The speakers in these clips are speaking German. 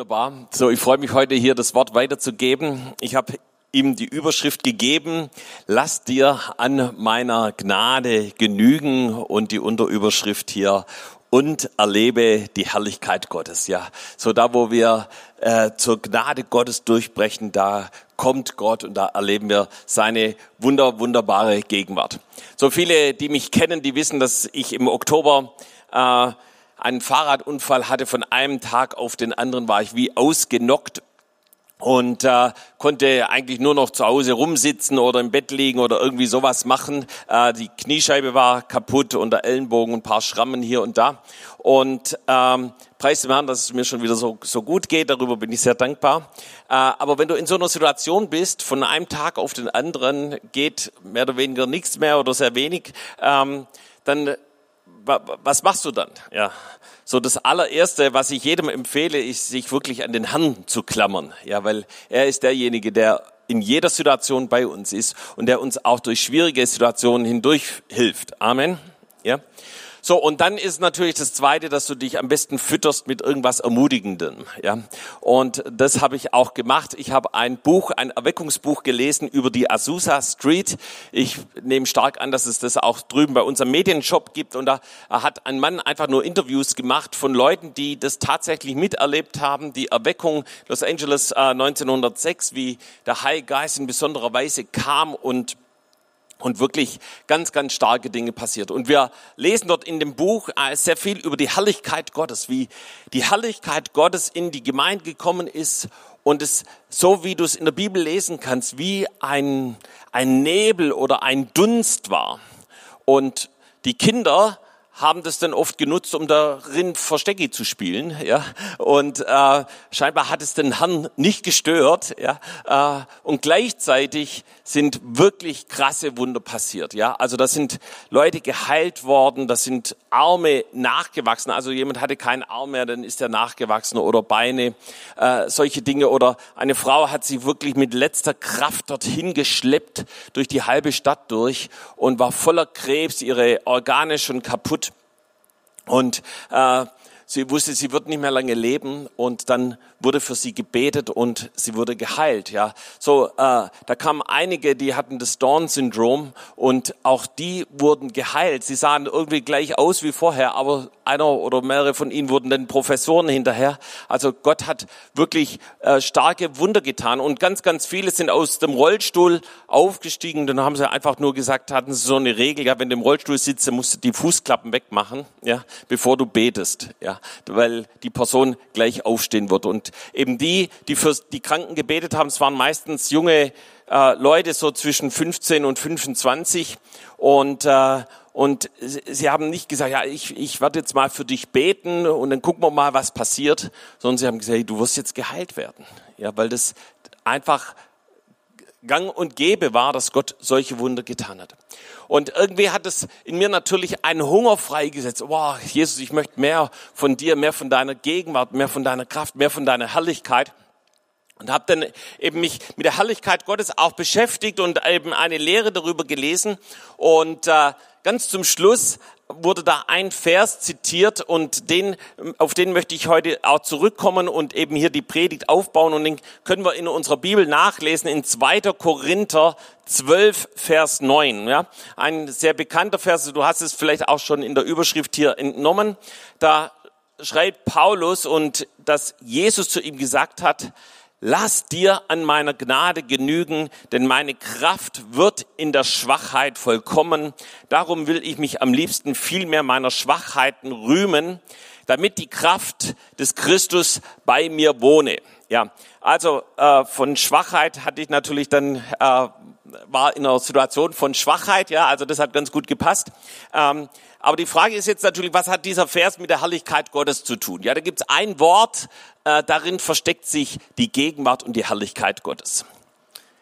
wunderbar. So, ich freue mich heute hier das Wort weiterzugeben. Ich habe ihm die Überschrift gegeben, lass dir an meiner Gnade genügen und die Unterüberschrift hier und erlebe die Herrlichkeit Gottes. Ja, so da, wo wir äh, zur Gnade Gottes durchbrechen, da kommt Gott und da erleben wir seine wunder wunderbare Gegenwart. So viele, die mich kennen, die wissen, dass ich im Oktober äh, einen Fahrradunfall hatte. Von einem Tag auf den anderen war ich wie ausgenockt und äh, konnte eigentlich nur noch zu Hause rumsitzen oder im Bett liegen oder irgendwie sowas machen. Äh, die Kniescheibe war kaputt und der Ellenbogen, ein paar Schrammen hier und da. Und ähm, preis dem Herrn, dass es mir schon wieder so, so gut geht, darüber bin ich sehr dankbar. Äh, aber wenn du in so einer Situation bist, von einem Tag auf den anderen geht mehr oder weniger nichts mehr oder sehr wenig, ähm, dann was machst du dann? Ja, so das allererste, was ich jedem empfehle, ist, sich wirklich an den Herrn zu klammern. Ja, weil er ist derjenige, der in jeder Situation bei uns ist und der uns auch durch schwierige Situationen hindurch hilft. Amen. Ja. So, und dann ist natürlich das Zweite, dass du dich am besten fütterst mit irgendwas Ermutigendem. Ja? Und das habe ich auch gemacht. Ich habe ein Buch, ein Erweckungsbuch gelesen über die Azusa Street. Ich nehme stark an, dass es das auch drüben bei unserem Medienshop gibt. Und da hat ein Mann einfach nur Interviews gemacht von Leuten, die das tatsächlich miterlebt haben. Die Erweckung Los Angeles äh, 1906, wie der High Geist in besonderer Weise kam und und wirklich ganz, ganz starke Dinge passiert. Und wir lesen dort in dem Buch äh, sehr viel über die Herrlichkeit Gottes, wie die Herrlichkeit Gottes in die Gemeinde gekommen ist und es so, wie du es in der Bibel lesen kannst, wie ein, ein Nebel oder ein Dunst war. Und die Kinder haben das dann oft genutzt, um darin Verstecki zu spielen, ja. Und äh, scheinbar hat es den Herrn nicht gestört, ja. Äh, und gleichzeitig sind wirklich krasse Wunder passiert, ja. Also da sind Leute geheilt worden, da sind Arme nachgewachsen. Also jemand hatte keinen Arm mehr, dann ist er nachgewachsen oder Beine, äh, solche Dinge. Oder eine Frau hat sich wirklich mit letzter Kraft dorthin geschleppt durch die halbe Stadt durch und war voller Krebs, ihre Organe schon kaputt und äh, sie wusste, sie wird nicht mehr lange leben und dann wurde für sie gebetet und sie wurde geheilt. Ja, so äh, da kamen einige, die hatten das Dawn-Syndrom und auch die wurden geheilt. Sie sahen irgendwie gleich aus wie vorher, aber einer oder mehrere von ihnen wurden dann Professoren hinterher. Also Gott hat wirklich äh, starke Wunder getan und ganz, ganz viele sind aus dem Rollstuhl aufgestiegen. Dann haben sie einfach nur gesagt, hatten sie so eine Regel, ja, wenn du im Rollstuhl sitzt, musst du die Fußklappen wegmachen, ja, bevor du betest, ja, weil die Person gleich aufstehen wird. Und eben die, die für die Kranken gebetet haben, es waren meistens junge äh, Leute, so zwischen 15 und 25 und äh, und sie haben nicht gesagt, ja, ich, ich werde jetzt mal für dich beten und dann gucken wir mal, was passiert, sondern sie haben gesagt, hey, du wirst jetzt geheilt werden. Ja, weil das einfach gang und gäbe war, dass Gott solche Wunder getan hat. Und irgendwie hat es in mir natürlich einen Hunger freigesetzt. Wow, Jesus, ich möchte mehr von dir, mehr von deiner Gegenwart, mehr von deiner Kraft, mehr von deiner Herrlichkeit. Und habe dann eben mich mit der Herrlichkeit Gottes auch beschäftigt und eben eine Lehre darüber gelesen. Und äh, ganz zum Schluss wurde da ein Vers zitiert und den, auf den möchte ich heute auch zurückkommen und eben hier die Predigt aufbauen und den können wir in unserer Bibel nachlesen in 2. Korinther 12, Vers 9. Ja, ein sehr bekannter Vers, du hast es vielleicht auch schon in der Überschrift hier entnommen. Da schreibt Paulus und dass Jesus zu ihm gesagt hat, Lass dir an meiner Gnade genügen, denn meine Kraft wird in der Schwachheit vollkommen. Darum will ich mich am liebsten viel mehr meiner Schwachheiten rühmen, damit die Kraft des Christus bei mir wohne. Ja, also äh, von Schwachheit hatte ich natürlich dann äh, war in einer Situation von Schwachheit. Ja, also das hat ganz gut gepasst. Ähm, aber die Frage ist jetzt natürlich, was hat dieser Vers mit der Herrlichkeit Gottes zu tun? Ja, da gibt es ein Wort, äh, darin versteckt sich die Gegenwart und die Herrlichkeit Gottes.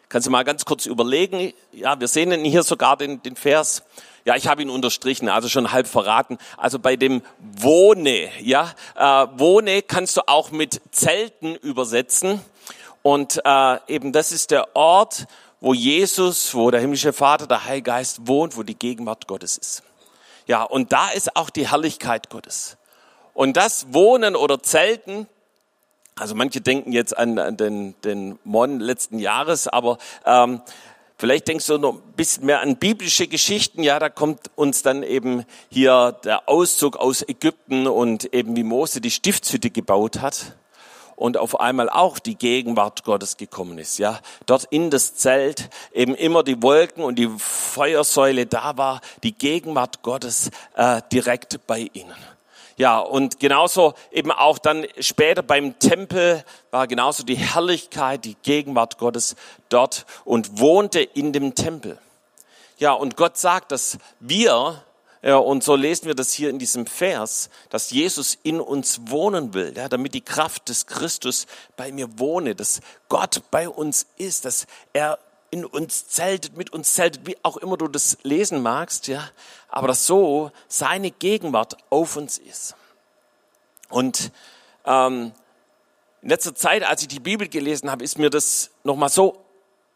Kannst du mal ganz kurz überlegen? Ja, wir sehen hier sogar den, den Vers. Ja, ich habe ihn unterstrichen, also schon halb verraten. Also bei dem Wohne, ja, äh, Wohne kannst du auch mit Zelten übersetzen. Und äh, eben das ist der Ort, wo Jesus, wo der himmlische Vater, der Heilige Geist wohnt, wo die Gegenwart Gottes ist. Ja, und da ist auch die Herrlichkeit Gottes. Und das Wohnen oder Zelten Also manche denken jetzt an, an den, den Mon letzten Jahres, aber ähm, vielleicht denkst du noch ein bisschen mehr an biblische Geschichten. Ja, da kommt uns dann eben hier der Auszug aus Ägypten und eben wie Mose die Stiftshütte gebaut hat und auf einmal auch die Gegenwart Gottes gekommen ist. Ja, dort in das Zelt eben immer die Wolken und die Feuersäule da war, die Gegenwart Gottes äh, direkt bei ihnen. Ja, und genauso eben auch dann später beim Tempel war genauso die Herrlichkeit, die Gegenwart Gottes dort und wohnte in dem Tempel. Ja, und Gott sagt, dass wir, und so lesen wir das hier in diesem Vers, dass Jesus in uns wohnen will, ja, damit die Kraft des Christus bei mir wohne, dass Gott bei uns ist, dass er in uns zeltet, mit uns zeltet, wie auch immer du das lesen magst, ja, aber dass so seine Gegenwart auf uns ist. Und ähm, in letzter Zeit, als ich die Bibel gelesen habe, ist mir das nochmal so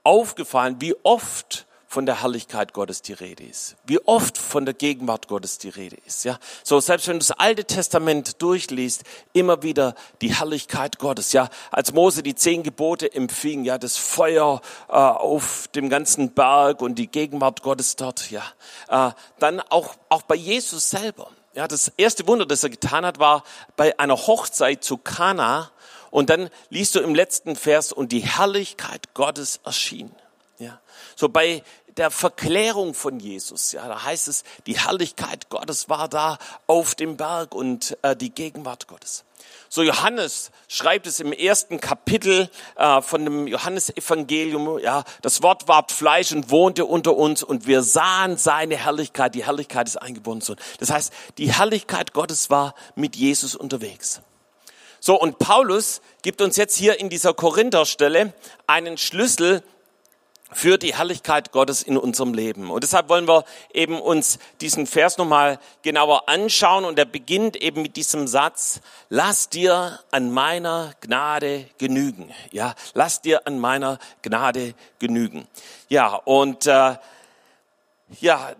aufgefallen, wie oft von der Herrlichkeit Gottes die Rede ist. Wie oft von der Gegenwart Gottes die Rede ist. Ja, so selbst wenn du das Alte Testament durchliest, immer wieder die Herrlichkeit Gottes. Ja, als Mose die zehn Gebote empfing, ja, das Feuer äh, auf dem ganzen Berg und die Gegenwart Gottes dort. Ja, äh, dann auch auch bei Jesus selber. Ja, das erste Wunder, das er getan hat, war bei einer Hochzeit zu Kana. Und dann liest du im letzten Vers, und die Herrlichkeit Gottes erschien. Ja, so bei der Verklärung von Jesus. Ja, da heißt es, die Herrlichkeit Gottes war da auf dem Berg und äh, die Gegenwart Gottes. So Johannes schreibt es im ersten Kapitel äh, von dem Johannesevangelium. Ja, das Wort ward Fleisch und wohnte unter uns und wir sahen seine Herrlichkeit. Die Herrlichkeit ist eingebunden. Das heißt, die Herrlichkeit Gottes war mit Jesus unterwegs. So und Paulus gibt uns jetzt hier in dieser Korintherstelle einen Schlüssel für die Herrlichkeit Gottes in unserem Leben. Und deshalb wollen wir eben uns diesen Vers nochmal genauer anschauen. Und er beginnt eben mit diesem Satz, lass dir an meiner Gnade genügen. Ja, lass dir an meiner Gnade genügen. Ja, und äh, ja,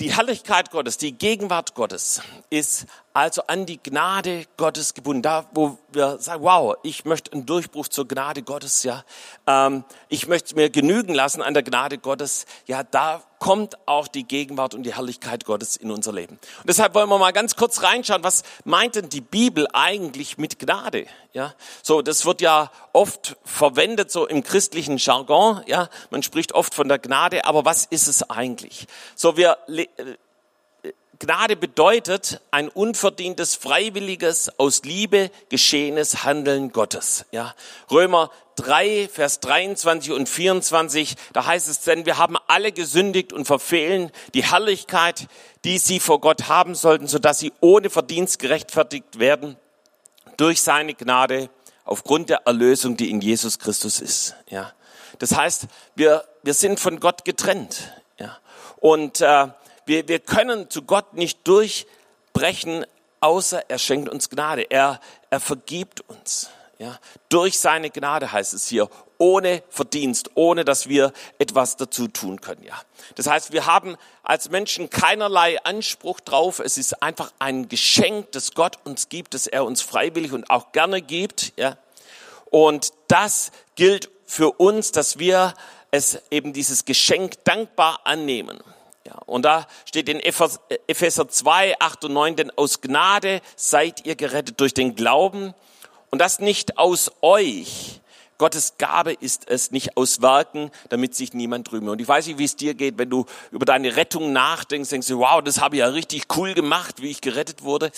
die Herrlichkeit Gottes, die Gegenwart Gottes ist also an die Gnade Gottes gebunden. Da, wo wir sagen, wow, ich möchte einen Durchbruch zur Gnade Gottes, ja, ähm, ich möchte mir genügen lassen an der Gnade Gottes, ja, da kommt auch die Gegenwart und die Herrlichkeit Gottes in unser Leben. Und deshalb wollen wir mal ganz kurz reinschauen, was meint denn die Bibel eigentlich mit Gnade? Ja, so, das wird ja oft verwendet, so im christlichen Jargon, ja, man spricht oft von der Gnade, aber was ist es eigentlich? So, wir Gnade bedeutet ein unverdientes, freiwilliges, aus Liebe geschehenes Handeln Gottes. Ja. Römer 3, Vers 23 und 24, da heißt es denn, wir haben alle gesündigt und verfehlen die Herrlichkeit, die sie vor Gott haben sollten, sodass sie ohne Verdienst gerechtfertigt werden durch seine Gnade aufgrund der Erlösung, die in Jesus Christus ist. Ja. Das heißt, wir, wir sind von Gott getrennt. Ja. Und äh, wir, wir können zu Gott nicht durchbrechen, außer er schenkt uns Gnade. Er, er vergibt uns. Ja, durch seine Gnade heißt es hier, ohne Verdienst, ohne dass wir etwas dazu tun können. Ja, das heißt, wir haben als Menschen keinerlei Anspruch drauf. Es ist einfach ein Geschenk, das Gott uns gibt, das er uns freiwillig und auch gerne gibt. Ja, und das gilt für uns, dass wir es eben dieses Geschenk dankbar annehmen. Ja, und da steht in Epheser 2, 8 und 9, denn aus Gnade seid ihr gerettet durch den Glauben und das nicht aus euch. Gottes Gabe ist es, nicht aus Werken, damit sich niemand rühme. Und ich weiß nicht, wie es dir geht, wenn du über deine Rettung nachdenkst, denkst du, wow, das habe ich ja richtig cool gemacht, wie ich gerettet wurde.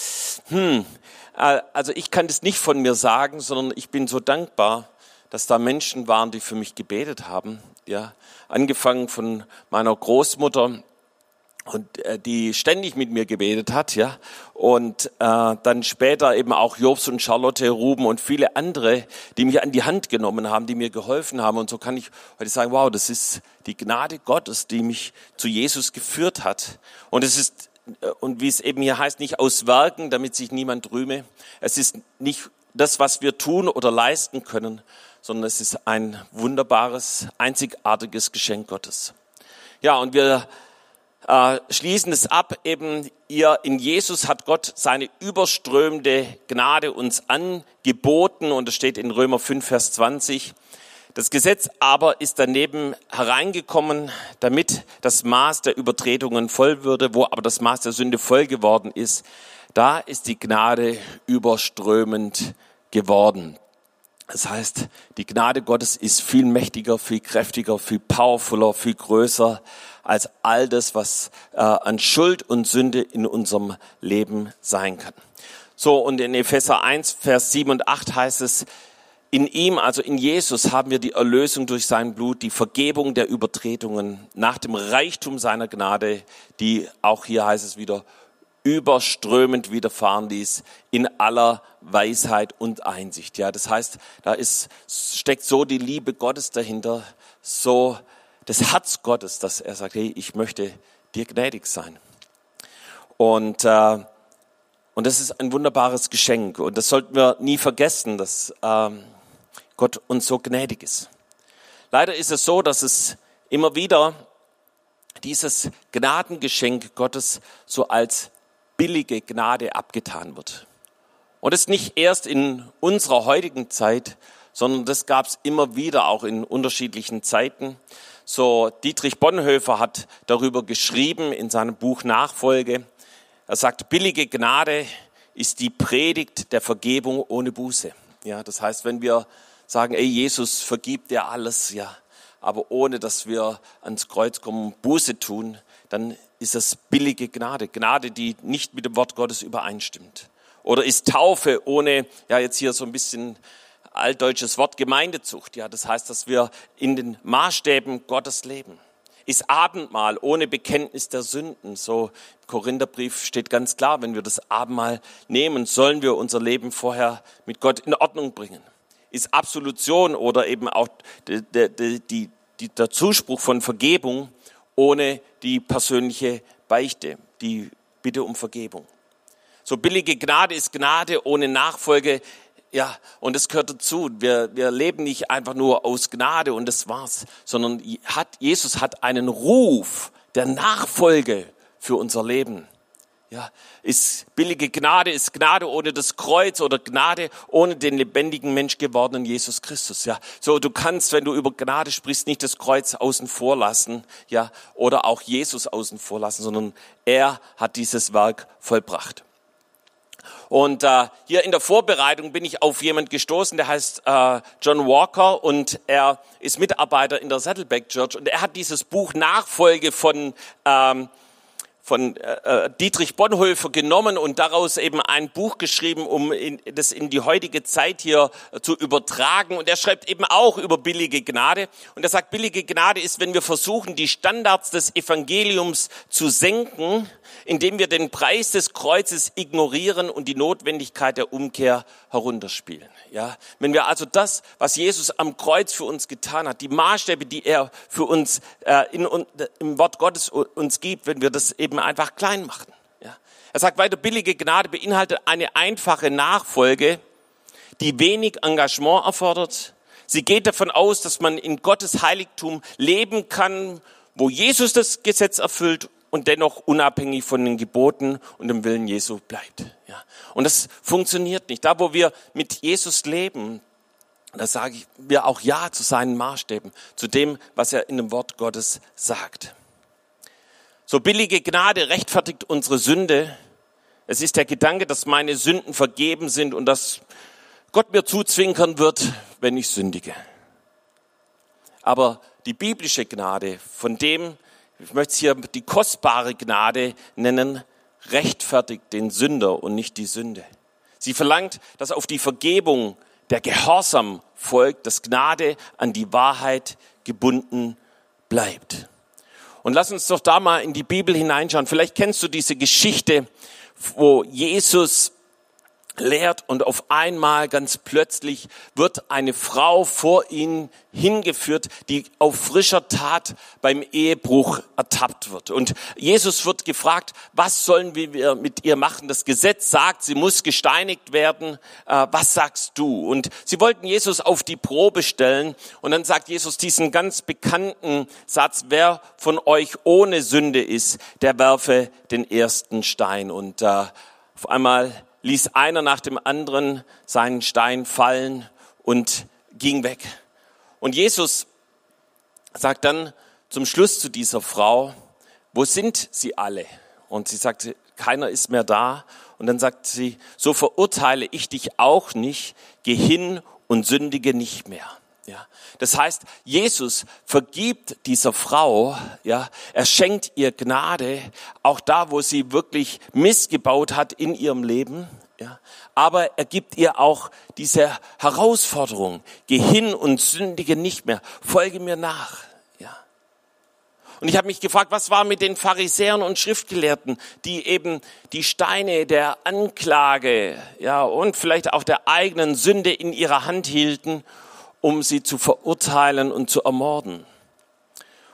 Hm, also ich kann das nicht von mir sagen, sondern ich bin so dankbar, dass da Menschen waren, die für mich gebetet haben. Ja, angefangen von meiner Großmutter, und äh, die ständig mit mir gebetet hat, ja, und äh, dann später eben auch Jobs und Charlotte, Ruben und viele andere, die mich an die Hand genommen haben, die mir geholfen haben. Und so kann ich heute sagen, wow, das ist die Gnade Gottes, die mich zu Jesus geführt hat. Und es ist äh, und wie es eben hier heißt, nicht aus Werken, damit sich niemand rühme. Es ist nicht das, was wir tun oder leisten können, sondern es ist ein wunderbares, einzigartiges Geschenk Gottes. Ja, und wir äh, schließen es ab, eben ihr in Jesus hat Gott seine überströmende Gnade uns angeboten und es steht in Römer 5, Vers 20. Das Gesetz aber ist daneben hereingekommen, damit das Maß der Übertretungen voll würde, wo aber das Maß der Sünde voll geworden ist. Da ist die Gnade überströmend geworden. Das heißt, die Gnade Gottes ist viel mächtiger, viel kräftiger, viel powerfuler, viel größer als all das, was äh, an Schuld und Sünde in unserem Leben sein kann. So, und in Epheser 1, Vers 7 und 8 heißt es, in ihm, also in Jesus, haben wir die Erlösung durch sein Blut, die Vergebung der Übertretungen nach dem Reichtum seiner Gnade, die auch hier heißt es wieder, überströmend widerfahren ließ in aller Weisheit und Einsicht. Ja, das heißt, da ist, steckt so die Liebe Gottes dahinter, so das Herz Gottes, dass er sagt, hey, ich möchte dir gnädig sein. Und, äh, und das ist ein wunderbares Geschenk. Und das sollten wir nie vergessen, dass ähm, Gott uns so gnädig ist. Leider ist es so, dass es immer wieder dieses Gnadengeschenk Gottes so als billige Gnade abgetan wird. Und das nicht erst in unserer heutigen Zeit, sondern das gab es immer wieder auch in unterschiedlichen Zeiten. So Dietrich Bonhoeffer hat darüber geschrieben in seinem Buch Nachfolge. Er sagt, billige Gnade ist die Predigt der Vergebung ohne Buße. Ja, das heißt, wenn wir sagen, ey, Jesus vergibt dir alles, ja, aber ohne dass wir ans Kreuz kommen Buße tun, dann ist es billige Gnade. Gnade, die nicht mit dem Wort Gottes übereinstimmt. Oder ist Taufe ohne, ja, jetzt hier so ein bisschen altdeutsches Wort Gemeindezucht. Ja, das heißt, dass wir in den Maßstäben Gottes leben. Ist Abendmahl ohne Bekenntnis der Sünden. So im Korintherbrief steht ganz klar, wenn wir das Abendmahl nehmen, sollen wir unser Leben vorher mit Gott in Ordnung bringen ist Absolution oder eben auch der, die, die, der Zuspruch von Vergebung ohne die persönliche Beichte, die Bitte um Vergebung. So billige Gnade ist Gnade ohne Nachfolge. Ja, und es gehört dazu. Wir, wir leben nicht einfach nur aus Gnade und das war's, sondern hat, Jesus hat einen Ruf der Nachfolge für unser Leben. Ja, ist billige Gnade, ist Gnade ohne das Kreuz oder Gnade ohne den lebendigen Mensch gewordenen Jesus Christus. Ja, so du kannst, wenn du über Gnade sprichst, nicht das Kreuz außen vor lassen, ja, oder auch Jesus außen vor lassen, sondern er hat dieses Werk vollbracht. Und äh, hier in der Vorbereitung bin ich auf jemand gestoßen, der heißt äh, John Walker und er ist Mitarbeiter in der Saddleback Church und er hat dieses Buch Nachfolge von ähm, von äh, äh, Dietrich Bonhoeffer genommen und daraus eben ein Buch geschrieben, um in, das in die heutige Zeit hier äh, zu übertragen. Und er schreibt eben auch über billige Gnade. Und er sagt, billige Gnade ist, wenn wir versuchen, die Standards des Evangeliums zu senken, indem wir den Preis des Kreuzes ignorieren und die Notwendigkeit der Umkehr herunterspielen. Ja, wenn wir also das, was Jesus am Kreuz für uns getan hat, die Maßstäbe, die er für uns äh, in, im Wort Gottes uns gibt, wenn wir das eben einfach klein machen. Ja. Er sagt weiter, billige Gnade beinhaltet eine einfache Nachfolge, die wenig Engagement erfordert. Sie geht davon aus, dass man in Gottes Heiligtum leben kann, wo Jesus das Gesetz erfüllt und dennoch unabhängig von den Geboten und dem Willen Jesu bleibt. Ja. Und das funktioniert nicht. Da, wo wir mit Jesus leben, da sage ich wir auch Ja zu seinen Maßstäben, zu dem, was er in dem Wort Gottes sagt. So billige Gnade rechtfertigt unsere Sünde. Es ist der Gedanke, dass meine Sünden vergeben sind und dass Gott mir zuzwinkern wird, wenn ich sündige. Aber die biblische Gnade, von dem ich möchte es hier die kostbare Gnade nennen, rechtfertigt den Sünder und nicht die Sünde. Sie verlangt, dass auf die Vergebung der Gehorsam folgt, dass Gnade an die Wahrheit gebunden bleibt. Und lass uns doch da mal in die Bibel hineinschauen. Vielleicht kennst du diese Geschichte, wo Jesus lehrt und auf einmal ganz plötzlich wird eine Frau vor ihn hingeführt, die auf frischer Tat beim Ehebruch ertappt wird. Und Jesus wird gefragt, was sollen wir mit ihr machen? Das Gesetz sagt, sie muss gesteinigt werden. Äh, was sagst du? Und sie wollten Jesus auf die Probe stellen. Und dann sagt Jesus diesen ganz bekannten Satz, wer von euch ohne Sünde ist, der werfe den ersten Stein. Und äh, auf einmal ließ einer nach dem anderen seinen Stein fallen und ging weg. Und Jesus sagt dann zum Schluss zu dieser Frau, wo sind sie alle? Und sie sagt, keiner ist mehr da. Und dann sagt sie, so verurteile ich dich auch nicht, geh hin und sündige nicht mehr. Ja, das heißt, Jesus vergibt dieser Frau, ja, er schenkt ihr Gnade, auch da, wo sie wirklich missgebaut hat in ihrem Leben, ja, aber er gibt ihr auch diese Herausforderung, geh hin und sündige nicht mehr, folge mir nach. Ja. Und ich habe mich gefragt, was war mit den Pharisäern und Schriftgelehrten, die eben die Steine der Anklage, ja, und vielleicht auch der eigenen Sünde in ihrer Hand hielten um sie zu verurteilen und zu ermorden.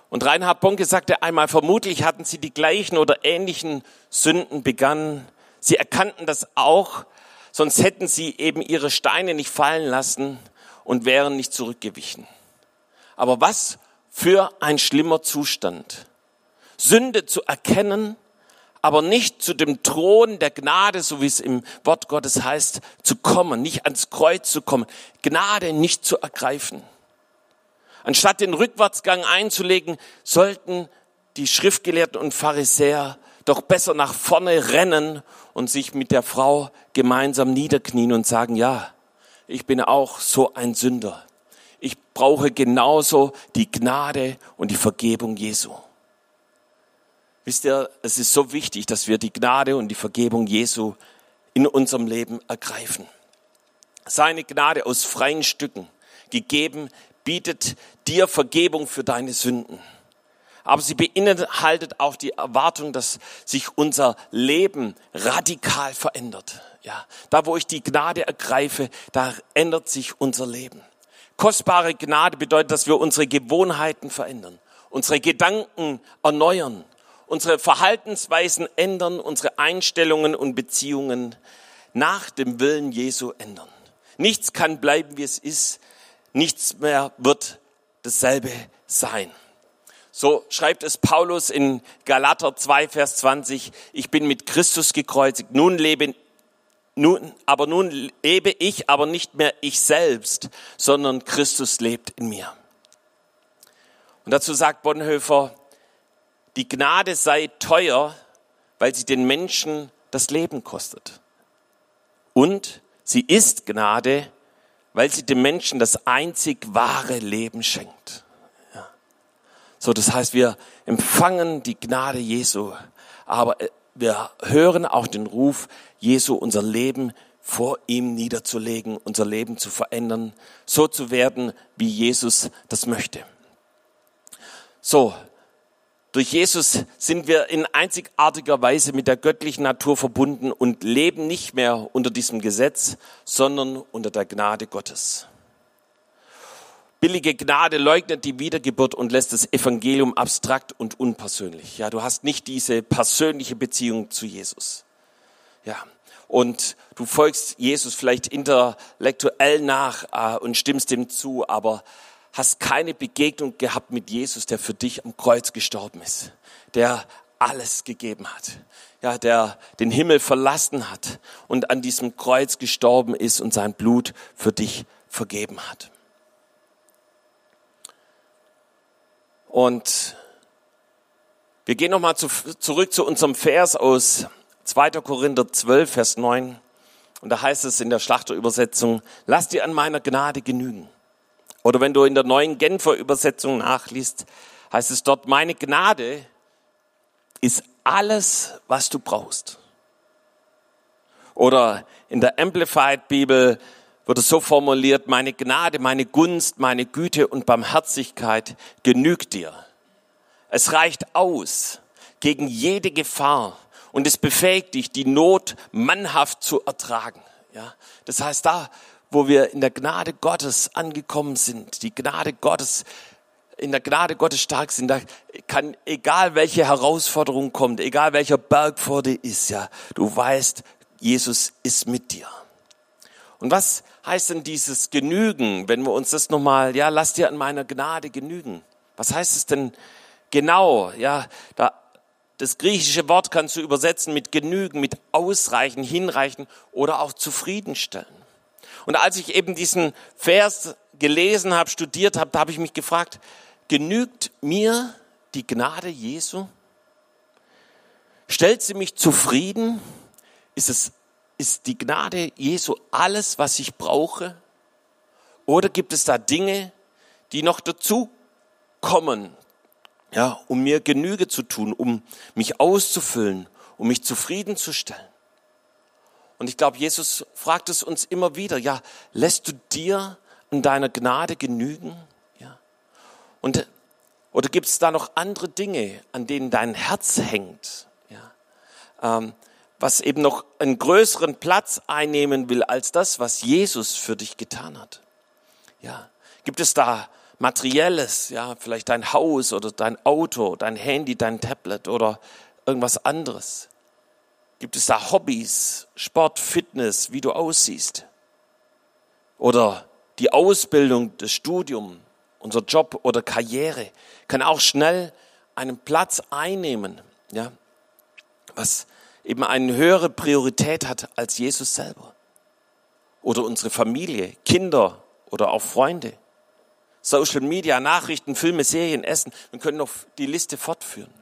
Und Reinhard Bonke sagte einmal, vermutlich hatten sie die gleichen oder ähnlichen Sünden begangen. Sie erkannten das auch, sonst hätten sie eben ihre Steine nicht fallen lassen und wären nicht zurückgewichen. Aber was für ein schlimmer Zustand. Sünde zu erkennen aber nicht zu dem Thron der Gnade, so wie es im Wort Gottes heißt, zu kommen, nicht ans Kreuz zu kommen, Gnade nicht zu ergreifen. Anstatt den Rückwärtsgang einzulegen, sollten die Schriftgelehrten und Pharisäer doch besser nach vorne rennen und sich mit der Frau gemeinsam niederknien und sagen, ja, ich bin auch so ein Sünder. Ich brauche genauso die Gnade und die Vergebung Jesu. Wisst ihr, es ist so wichtig, dass wir die Gnade und die Vergebung Jesu in unserem Leben ergreifen. Seine Gnade aus freien Stücken gegeben bietet dir Vergebung für deine Sünden. Aber sie beinhaltet auch die Erwartung, dass sich unser Leben radikal verändert. Ja, da wo ich die Gnade ergreife, da ändert sich unser Leben. Kostbare Gnade bedeutet, dass wir unsere Gewohnheiten verändern, unsere Gedanken erneuern, unsere Verhaltensweisen ändern, unsere Einstellungen und Beziehungen nach dem Willen Jesu ändern. Nichts kann bleiben, wie es ist. Nichts mehr wird dasselbe sein. So schreibt es Paulus in Galater 2, Vers 20. Ich bin mit Christus gekreuzigt. Nun lebe, nun, aber nun lebe ich, aber nicht mehr ich selbst, sondern Christus lebt in mir. Und dazu sagt Bonhoeffer, die Gnade sei teuer, weil sie den Menschen das Leben kostet. Und sie ist Gnade, weil sie dem Menschen das einzig wahre Leben schenkt. Ja. So, das heißt, wir empfangen die Gnade Jesu, aber äh, wir hören auch den Ruf Jesu, unser Leben vor ihm niederzulegen, unser Leben zu verändern, so zu werden, wie Jesus das möchte. So, durch Jesus sind wir in einzigartiger Weise mit der göttlichen Natur verbunden und leben nicht mehr unter diesem Gesetz, sondern unter der Gnade Gottes. Billige Gnade leugnet die Wiedergeburt und lässt das Evangelium abstrakt und unpersönlich. Ja, du hast nicht diese persönliche Beziehung zu Jesus. Ja, und du folgst Jesus vielleicht intellektuell nach äh, und stimmst dem zu, aber hast keine Begegnung gehabt mit Jesus, der für dich am Kreuz gestorben ist, der alles gegeben hat, ja, der den Himmel verlassen hat und an diesem Kreuz gestorben ist und sein Blut für dich vergeben hat. Und wir gehen nochmal zu, zurück zu unserem Vers aus 2. Korinther 12, Vers 9. Und da heißt es in der Schlachterübersetzung, lass dir an meiner Gnade genügen oder wenn du in der neuen Genfer Übersetzung nachliest, heißt es dort, meine Gnade ist alles, was du brauchst. Oder in der Amplified Bibel wird es so formuliert, meine Gnade, meine Gunst, meine Güte und Barmherzigkeit genügt dir. Es reicht aus gegen jede Gefahr und es befähigt dich, die Not mannhaft zu ertragen. Ja, das heißt, da, wo wir in der Gnade Gottes angekommen sind, die Gnade Gottes, in der Gnade Gottes stark sind, da kann, egal welche Herausforderung kommt, egal welcher Berg vor dir ist, ja, du weißt, Jesus ist mit dir. Und was heißt denn dieses Genügen, wenn wir uns das nochmal, ja, lass dir an meiner Gnade genügen. Was heißt es denn genau? Ja, da, das griechische Wort kannst du übersetzen mit genügen, mit ausreichen, hinreichen oder auch zufriedenstellen. Und als ich eben diesen Vers gelesen habe, studiert habe, da habe ich mich gefragt, genügt mir die Gnade Jesu? Stellt sie mich zufrieden? Ist es ist die Gnade Jesu alles, was ich brauche? Oder gibt es da Dinge, die noch dazu kommen, ja, um mir Genüge zu tun, um mich auszufüllen, um mich zufriedenzustellen? Und ich glaube, Jesus fragt es uns immer wieder, ja, lässt du dir an deiner Gnade genügen? Ja. Und, oder gibt es da noch andere Dinge, an denen dein Herz hängt? Ja. Ähm, was eben noch einen größeren Platz einnehmen will als das, was Jesus für dich getan hat. Ja, gibt es da materielles, ja, vielleicht dein Haus oder dein Auto, dein Handy, dein Tablet oder irgendwas anderes? Gibt es da Hobbys, Sport, Fitness, wie du aussiehst? Oder die Ausbildung, das Studium, unser Job oder Karriere kann auch schnell einen Platz einnehmen, ja, was eben eine höhere Priorität hat als Jesus selber. Oder unsere Familie, Kinder oder auch Freunde. Social Media, Nachrichten, Filme, Serien, Essen. Wir können noch die Liste fortführen.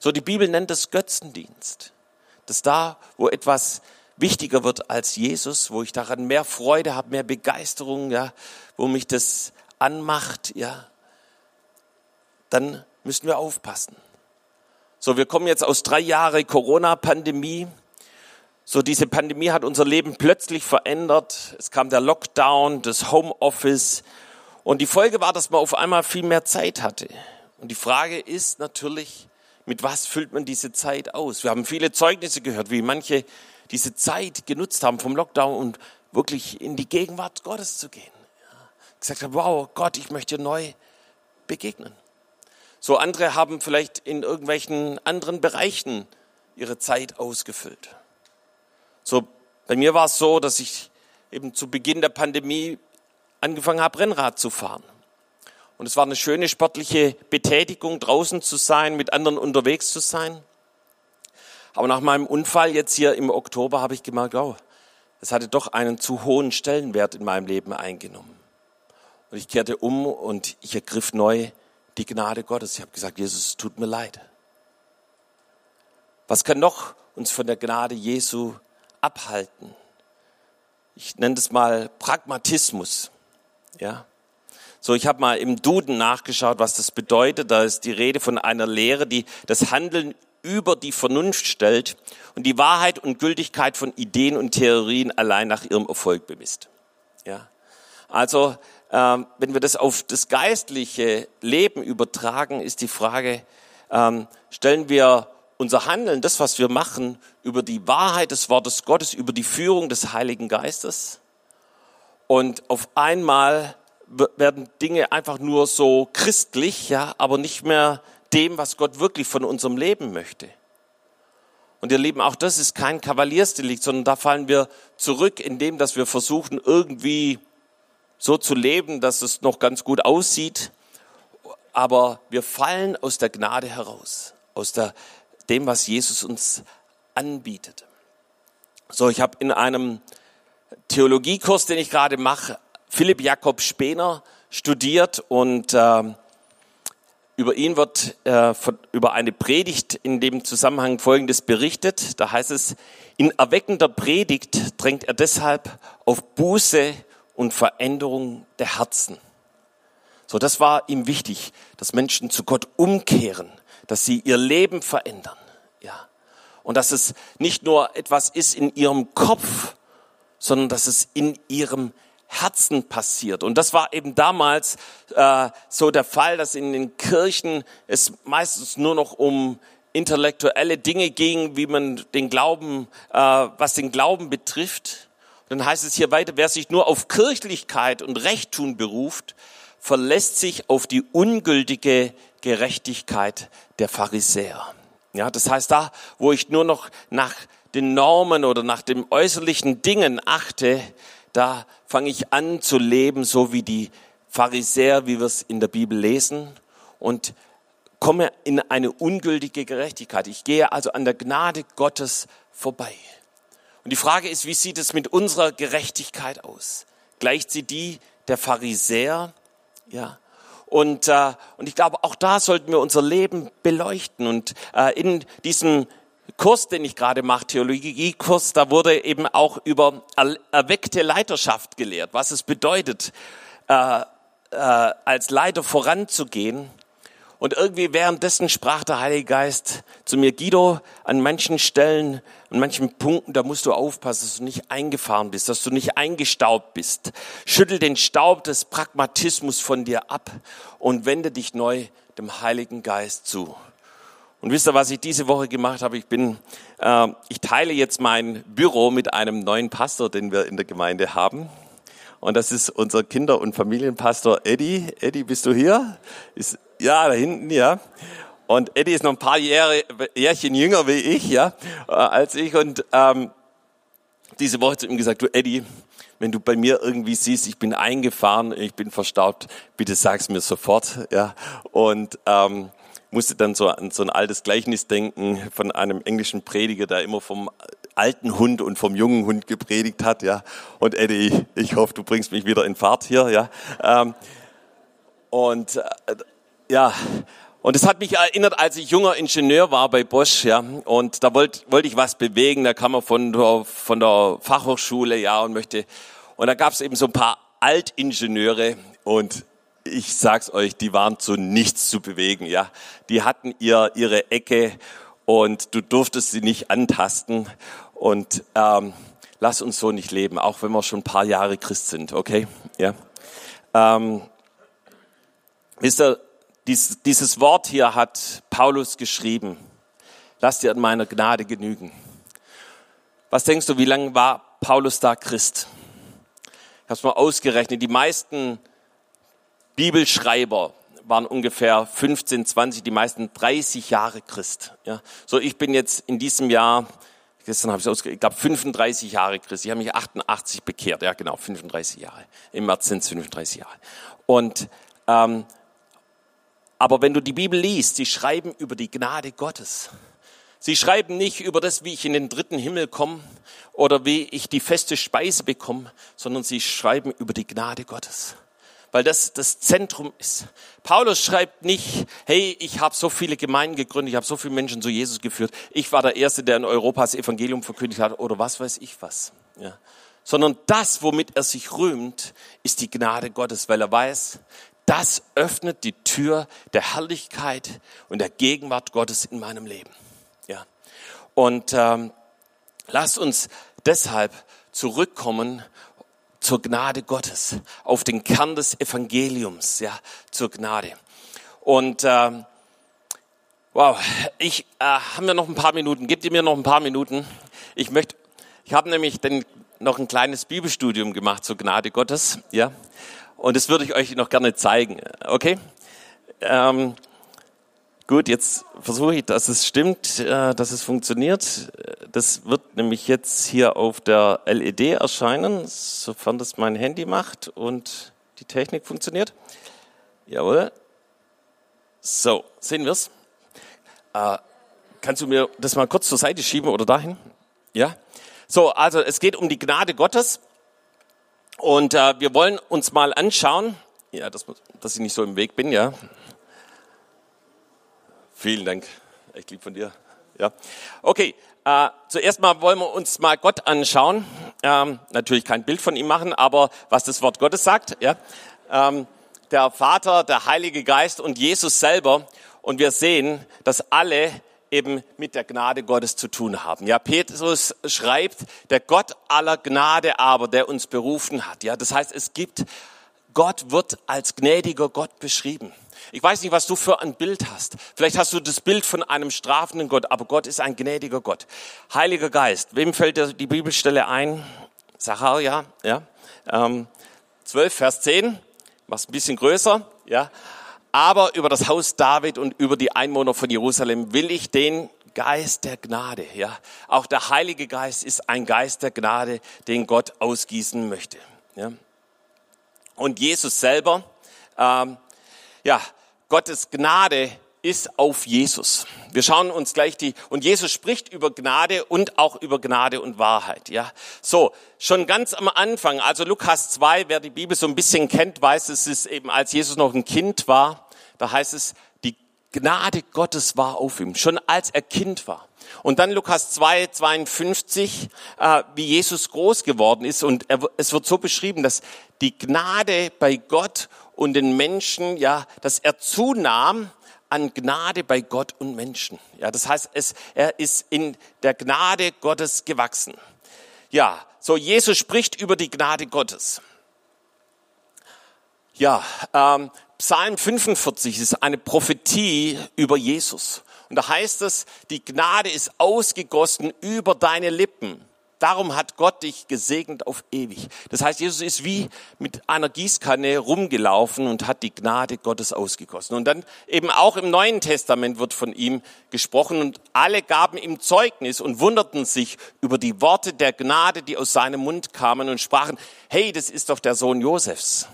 So, die Bibel nennt das Götzendienst. Das da, wo etwas wichtiger wird als Jesus, wo ich daran mehr Freude habe, mehr Begeisterung, ja, wo mich das anmacht, ja, dann müssen wir aufpassen. So, wir kommen jetzt aus drei Jahren Corona-Pandemie. So, diese Pandemie hat unser Leben plötzlich verändert. Es kam der Lockdown, das Homeoffice. Und die Folge war, dass man auf einmal viel mehr Zeit hatte. Und die Frage ist natürlich, mit was füllt man diese Zeit aus? Wir haben viele Zeugnisse gehört, wie manche diese Zeit genutzt haben vom Lockdown und wirklich in die Gegenwart Gottes zu gehen. Gesagt haben, wow, Gott, ich möchte neu begegnen. So andere haben vielleicht in irgendwelchen anderen Bereichen ihre Zeit ausgefüllt. So bei mir war es so, dass ich eben zu Beginn der Pandemie angefangen habe, Rennrad zu fahren. Und es war eine schöne sportliche Betätigung, draußen zu sein, mit anderen unterwegs zu sein. Aber nach meinem Unfall jetzt hier im Oktober habe ich gemerkt, oh, es hatte doch einen zu hohen Stellenwert in meinem Leben eingenommen. Und ich kehrte um und ich ergriff neu die Gnade Gottes. Ich habe gesagt, Jesus, es tut mir leid. Was kann noch uns von der Gnade Jesu abhalten? Ich nenne das mal Pragmatismus. Ja. So, ich habe mal im Duden nachgeschaut, was das bedeutet. Da ist die Rede von einer Lehre, die das Handeln über die Vernunft stellt und die Wahrheit und Gültigkeit von Ideen und Theorien allein nach ihrem Erfolg bemisst. Ja. Also ähm, wenn wir das auf das geistliche Leben übertragen, ist die Frage, ähm, stellen wir unser Handeln, das, was wir machen, über die Wahrheit des Wortes Gottes, über die Führung des Heiligen Geistes. Und auf einmal werden Dinge einfach nur so christlich, ja, aber nicht mehr dem, was Gott wirklich von unserem Leben möchte. Und ihr Lieben, auch das ist kein Kavaliersdelikt, sondern da fallen wir zurück in dem, dass wir versuchen, irgendwie so zu leben, dass es noch ganz gut aussieht. Aber wir fallen aus der Gnade heraus, aus der, dem, was Jesus uns anbietet. So, ich habe in einem Theologiekurs, den ich gerade mache, Philipp Jakob Spener studiert und äh, über ihn wird äh, von, über eine Predigt in dem Zusammenhang Folgendes berichtet. Da heißt es, in erweckender Predigt drängt er deshalb auf Buße und Veränderung der Herzen. So, das war ihm wichtig, dass Menschen zu Gott umkehren, dass sie ihr Leben verändern, ja. Und dass es nicht nur etwas ist in ihrem Kopf, sondern dass es in ihrem Herzen passiert. Und das war eben damals äh, so der Fall, dass in den Kirchen es meistens nur noch um intellektuelle Dinge ging, wie man den Glauben, äh, was den Glauben betrifft. Dann heißt es hier weiter, wer sich nur auf Kirchlichkeit und Rechttun beruft, verlässt sich auf die ungültige Gerechtigkeit der Pharisäer. Ja, das heißt, da, wo ich nur noch nach den Normen oder nach den äußerlichen Dingen achte, da fange ich an zu leben, so wie die Pharisäer, wie wir es in der Bibel lesen und komme in eine ungültige Gerechtigkeit. Ich gehe also an der Gnade Gottes vorbei. Und die Frage ist, wie sieht es mit unserer Gerechtigkeit aus? Gleicht sie die der Pharisäer? Ja. Und, äh, und ich glaube, auch da sollten wir unser Leben beleuchten. Und äh, in diesem Kurs, den ich gerade mache, Theologiekurs, da wurde eben auch über erweckte Leiterschaft gelehrt, was es bedeutet, äh, äh, als Leiter voranzugehen und irgendwie währenddessen sprach der Heilige Geist zu mir, Guido, an manchen Stellen, an manchen Punkten, da musst du aufpassen, dass du nicht eingefahren bist, dass du nicht eingestaubt bist. Schüttel den Staub des Pragmatismus von dir ab und wende dich neu dem Heiligen Geist zu. Und wisst ihr, was ich diese Woche gemacht habe? Ich bin, äh, ich teile jetzt mein Büro mit einem neuen Pastor, den wir in der Gemeinde haben. Und das ist unser Kinder- und Familienpastor Eddie. Eddie, bist du hier? Ist, ja, da hinten, ja. Und Eddie ist noch ein paar Jahre, Jährchen jünger wie ich, ja, äh, als ich. Und ähm, diese Woche zu ihm gesagt, du Eddie, wenn du bei mir irgendwie siehst, ich bin eingefahren, ich bin verstaubt, bitte sag's mir sofort, ja. Und ähm, musste dann so an so ein altes Gleichnis denken von einem englischen Prediger, der immer vom alten Hund und vom jungen Hund gepredigt hat, ja. Und Eddie, ich hoffe, du bringst mich wieder in Fahrt hier, ja. Ähm, und äh, ja, und es hat mich erinnert, als ich junger Ingenieur war bei Bosch, ja, und da wollte wollte ich was bewegen, da kam man von der, von der Fachhochschule, ja, und möchte, und da gab es eben so ein paar Altingenieure und ich sag's euch, die waren zu nichts zu bewegen, ja. Die hatten ihr, ihre Ecke und du durftest sie nicht antasten und ähm, lass uns so nicht leben, auch wenn wir schon ein paar Jahre Christ sind, okay, ja. Ähm, wisst ihr, dies, dieses Wort hier hat Paulus geschrieben. Lass dir an meiner Gnade genügen. Was denkst du, wie lange war Paulus da Christ? Ich habe mal ausgerechnet. Die meisten Bibelschreiber waren ungefähr 15, 20, die meisten 30 Jahre Christ. Ja. So, ich bin jetzt in diesem Jahr, gestern habe ich es ich glaube 35 Jahre Christ. Ich habe mich 88 bekehrt. Ja, genau, 35 Jahre. Im März sind es 35 Jahre. Und ähm, aber wenn du die Bibel liest, sie schreiben über die Gnade Gottes. Sie schreiben nicht über das, wie ich in den dritten Himmel komme oder wie ich die feste Speise bekomme, sondern sie schreiben über die Gnade Gottes, weil das das Zentrum ist. Paulus schreibt nicht, hey, ich habe so viele Gemeinden gegründet, ich habe so viele Menschen zu Jesus geführt, ich war der Erste, der in Europa das Evangelium verkündigt hat oder was weiß ich was. Ja. Sondern das, womit er sich rühmt, ist die Gnade Gottes, weil er weiß, das öffnet die Tür der Herrlichkeit und der Gegenwart Gottes in meinem Leben. Ja. Und ähm, lasst uns deshalb zurückkommen zur Gnade Gottes, auf den Kern des Evangeliums, ja, zur Gnade. Und ähm, wow, ich äh, haben wir noch ein paar Minuten. Gebt ihr mir noch ein paar Minuten? Ich möchte, ich habe nämlich den, noch ein kleines Bibelstudium gemacht zur Gnade Gottes, ja. Und das würde ich euch noch gerne zeigen. Okay? Ähm, gut, jetzt versuche ich, dass es stimmt, äh, dass es funktioniert. Das wird nämlich jetzt hier auf der LED erscheinen, sofern das mein Handy macht und die Technik funktioniert. Jawohl. So, sehen wir's? Äh, kannst du mir das mal kurz zur Seite schieben oder dahin? Ja? So, also es geht um die Gnade Gottes. Und äh, wir wollen uns mal anschauen, ja, dass, dass ich nicht so im Weg bin, ja. Vielen Dank, echt lieb von dir. Ja, okay. Äh, zuerst mal wollen wir uns mal Gott anschauen. Ähm, natürlich kein Bild von ihm machen, aber was das Wort Gottes sagt. Ja, ähm, der Vater, der Heilige Geist und Jesus selber. Und wir sehen, dass alle eben mit der Gnade Gottes zu tun haben. Ja, Petrus schreibt, der Gott aller Gnade aber, der uns berufen hat. Ja, das heißt, es gibt, Gott wird als gnädiger Gott beschrieben. Ich weiß nicht, was du für ein Bild hast. Vielleicht hast du das Bild von einem strafenden Gott, aber Gott ist ein gnädiger Gott. Heiliger Geist, wem fällt die Bibelstelle ein? Sacharja, ja, ähm, 12, Vers 10, was ein bisschen größer, ja. Aber über das Haus David und über die Einwohner von Jerusalem will ich den Geist der Gnade, ja. Auch der Heilige Geist ist ein Geist der Gnade, den Gott ausgießen möchte, ja. Und Jesus selber, ähm, ja, Gottes Gnade ist auf Jesus. Wir schauen uns gleich die, und Jesus spricht über Gnade und auch über Gnade und Wahrheit, ja. So, schon ganz am Anfang, also Lukas 2, wer die Bibel so ein bisschen kennt, weiß, es ist eben, als Jesus noch ein Kind war, da heißt es, die Gnade Gottes war auf ihm, schon als er Kind war. Und dann Lukas 2, 52, äh, wie Jesus groß geworden ist. Und er, es wird so beschrieben, dass die Gnade bei Gott und den Menschen, ja, dass er zunahm an Gnade bei Gott und Menschen. Ja, das heißt, es, er ist in der Gnade Gottes gewachsen. Ja, so Jesus spricht über die Gnade Gottes. Ja, ähm, Psalm 45 ist eine Prophetie über Jesus. Und da heißt es, die Gnade ist ausgegossen über deine Lippen. Darum hat Gott dich gesegnet auf ewig. Das heißt, Jesus ist wie mit einer Gießkanne rumgelaufen und hat die Gnade Gottes ausgegossen. Und dann eben auch im Neuen Testament wird von ihm gesprochen und alle gaben ihm Zeugnis und wunderten sich über die Worte der Gnade, die aus seinem Mund kamen und sprachen, hey, das ist doch der Sohn Josefs.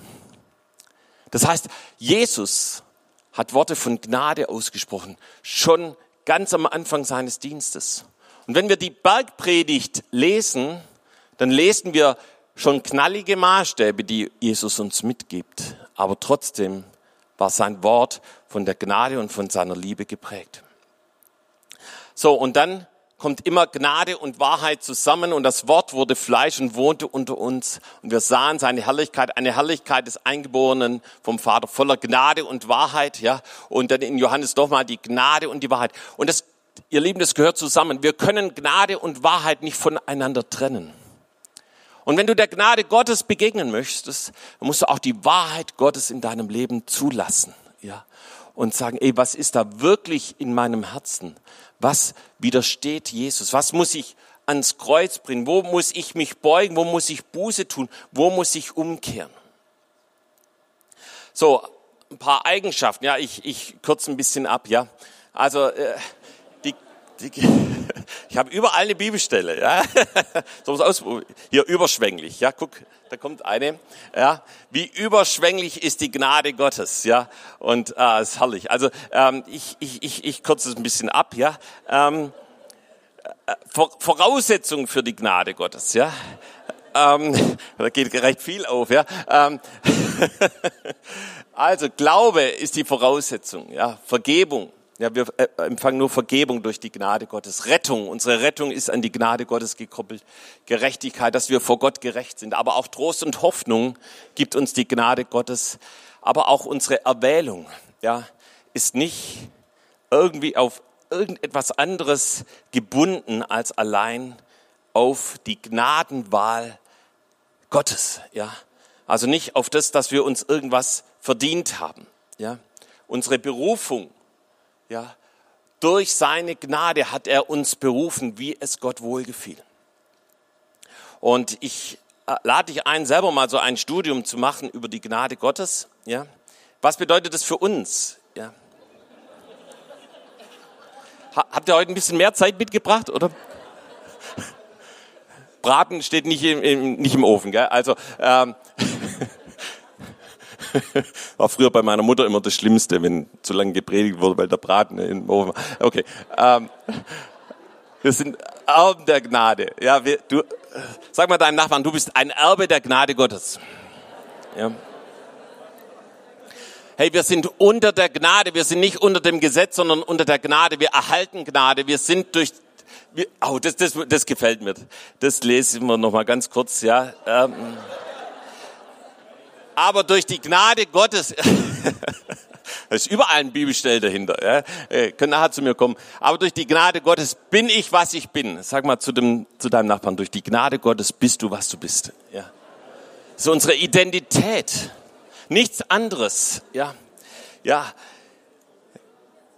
Das heißt, Jesus hat Worte von Gnade ausgesprochen, schon ganz am Anfang seines Dienstes. Und wenn wir die Bergpredigt lesen, dann lesen wir schon knallige Maßstäbe, die Jesus uns mitgibt. Aber trotzdem war sein Wort von der Gnade und von seiner Liebe geprägt. So, und dann kommt immer Gnade und Wahrheit zusammen und das Wort wurde Fleisch und wohnte unter uns und wir sahen seine Herrlichkeit, eine Herrlichkeit des Eingeborenen vom Vater voller Gnade und Wahrheit, ja. Und dann in Johannes nochmal die Gnade und die Wahrheit. Und das, ihr Lieben, das gehört zusammen. Wir können Gnade und Wahrheit nicht voneinander trennen. Und wenn du der Gnade Gottes begegnen möchtest, dann musst du auch die Wahrheit Gottes in deinem Leben zulassen, ja. Und sagen, ey, was ist da wirklich in meinem Herzen? Was widersteht Jesus? Was muss ich ans Kreuz bringen? Wo muss ich mich beugen? Wo muss ich Buße tun? Wo muss ich umkehren? So, ein paar Eigenschaften. Ja, ich, ich kürze ein bisschen ab. Ja, also äh, ich habe überall eine Bibelstelle. Ja, so aus, hier überschwänglich. Ja, guck, da kommt eine. Ja, wie überschwänglich ist die Gnade Gottes. Ja, und ah, ist herrlich. Also ähm, ich, ich, ich, ich kürze es ein bisschen ab. Ja, ähm, äh, Voraussetzung für die Gnade Gottes. Ja, ähm, da geht recht viel auf. Ja. Ähm, also Glaube ist die Voraussetzung. Ja, Vergebung ja, wir äh, empfangen nur Vergebung durch die Gnade Gottes. Rettung. Unsere Rettung ist an die Gnade Gottes gekoppelt. Gerechtigkeit, dass wir vor Gott gerecht sind. Aber auch Trost und Hoffnung gibt uns die Gnade Gottes. Aber auch unsere Erwählung, ja, ist nicht irgendwie auf irgendetwas anderes gebunden als allein auf die Gnadenwahl Gottes, ja. Also nicht auf das, dass wir uns irgendwas verdient haben, ja. Unsere Berufung ja, durch seine Gnade hat er uns berufen, wie es Gott wohlgefiel. Und ich äh, lade dich ein, selber mal so ein Studium zu machen über die Gnade Gottes. Ja, was bedeutet das für uns? Ja. Habt ihr heute ein bisschen mehr Zeit mitgebracht, oder? Braten steht nicht im, im nicht im Ofen, gell? Also ähm, War früher bei meiner Mutter immer das Schlimmste, wenn zu lange gepredigt wurde, weil der Braten im Ofen war. Okay. Ähm, wir sind Erben der Gnade. Ja, wir, du, sag mal deinem Nachbarn, du bist ein Erbe der Gnade Gottes. Ja. Hey, wir sind unter der Gnade, wir sind nicht unter dem Gesetz, sondern unter der Gnade. Wir erhalten Gnade, wir sind durch, wir, oh, das, das, das gefällt mir. Das lesen wir noch mal ganz kurz, ja. Ähm, aber durch die Gnade Gottes, da ist überall ein Bibelstell dahinter, ja, äh, können nachher zu mir kommen, aber durch die Gnade Gottes bin ich, was ich bin. Sag mal zu, dem, zu deinem Nachbarn, durch die Gnade Gottes bist du, was du bist. Ja. Das ist unsere Identität, nichts anderes. Ja, ja.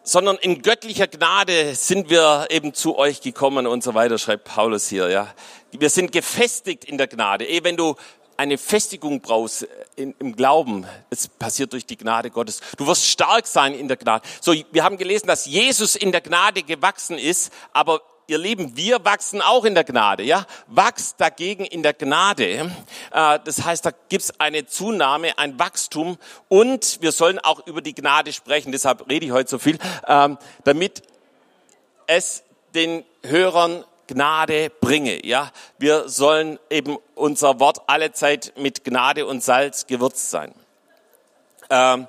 sondern in göttlicher Gnade sind wir eben zu euch gekommen und so weiter, schreibt Paulus hier, ja. Wir sind gefestigt in der Gnade. Eh, wenn du eine Festigung brauchst in, im Glauben, es passiert durch die Gnade Gottes. Du wirst stark sein in der Gnade. So, wir haben gelesen, dass Jesus in der Gnade gewachsen ist, aber ihr Lieben, wir wachsen auch in der Gnade, ja? Wachst dagegen in der Gnade. Äh, das heißt, da gibt's eine Zunahme, ein Wachstum und wir sollen auch über die Gnade sprechen. Deshalb rede ich heute so viel, ähm, damit es den Hörern Gnade bringe. Ja, wir sollen eben unser Wort alle Zeit mit Gnade und Salz gewürzt sein. Ähm,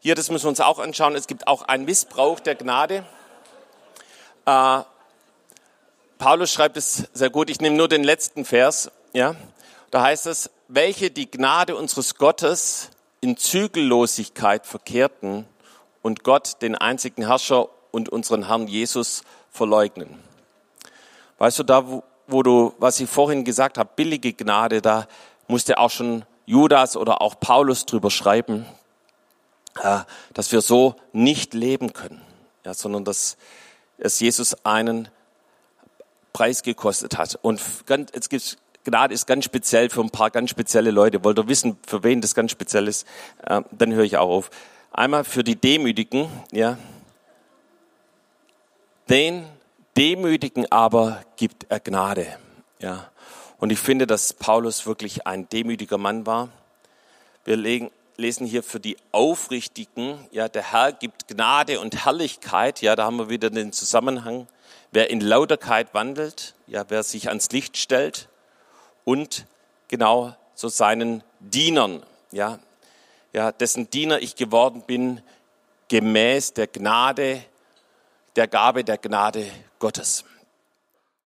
hier, das müssen wir uns auch anschauen. Es gibt auch einen Missbrauch der Gnade. Äh, Paulus schreibt es sehr gut. Ich nehme nur den letzten Vers. Ja, da heißt es, welche die Gnade unseres Gottes in Zügellosigkeit verkehrten und Gott, den einzigen Herrscher und unseren Herrn Jesus verleugnen. Weißt du, da wo, wo du, was ich vorhin gesagt habe, billige Gnade, da musste auch schon Judas oder auch Paulus drüber schreiben, äh, dass wir so nicht leben können, ja, sondern dass es Jesus einen Preis gekostet hat. Und ganz, jetzt gibt's Gnade ist ganz speziell für ein paar ganz spezielle Leute. Wollt ihr wissen, für wen das ganz speziell ist? Äh, dann höre ich auch auf. Einmal für die Demütigen, ja. Den Demütigen aber gibt er Gnade. Ja. Und ich finde, dass Paulus wirklich ein demütiger Mann war. Wir legen, lesen hier für die Aufrichtigen, ja, der Herr gibt Gnade und Herrlichkeit. Ja, da haben wir wieder den Zusammenhang. Wer in Lauterkeit wandelt, ja, wer sich ans Licht stellt und genau so seinen Dienern, ja, ja, dessen Diener ich geworden bin, gemäß der Gnade, der Gabe der Gnade Gottes.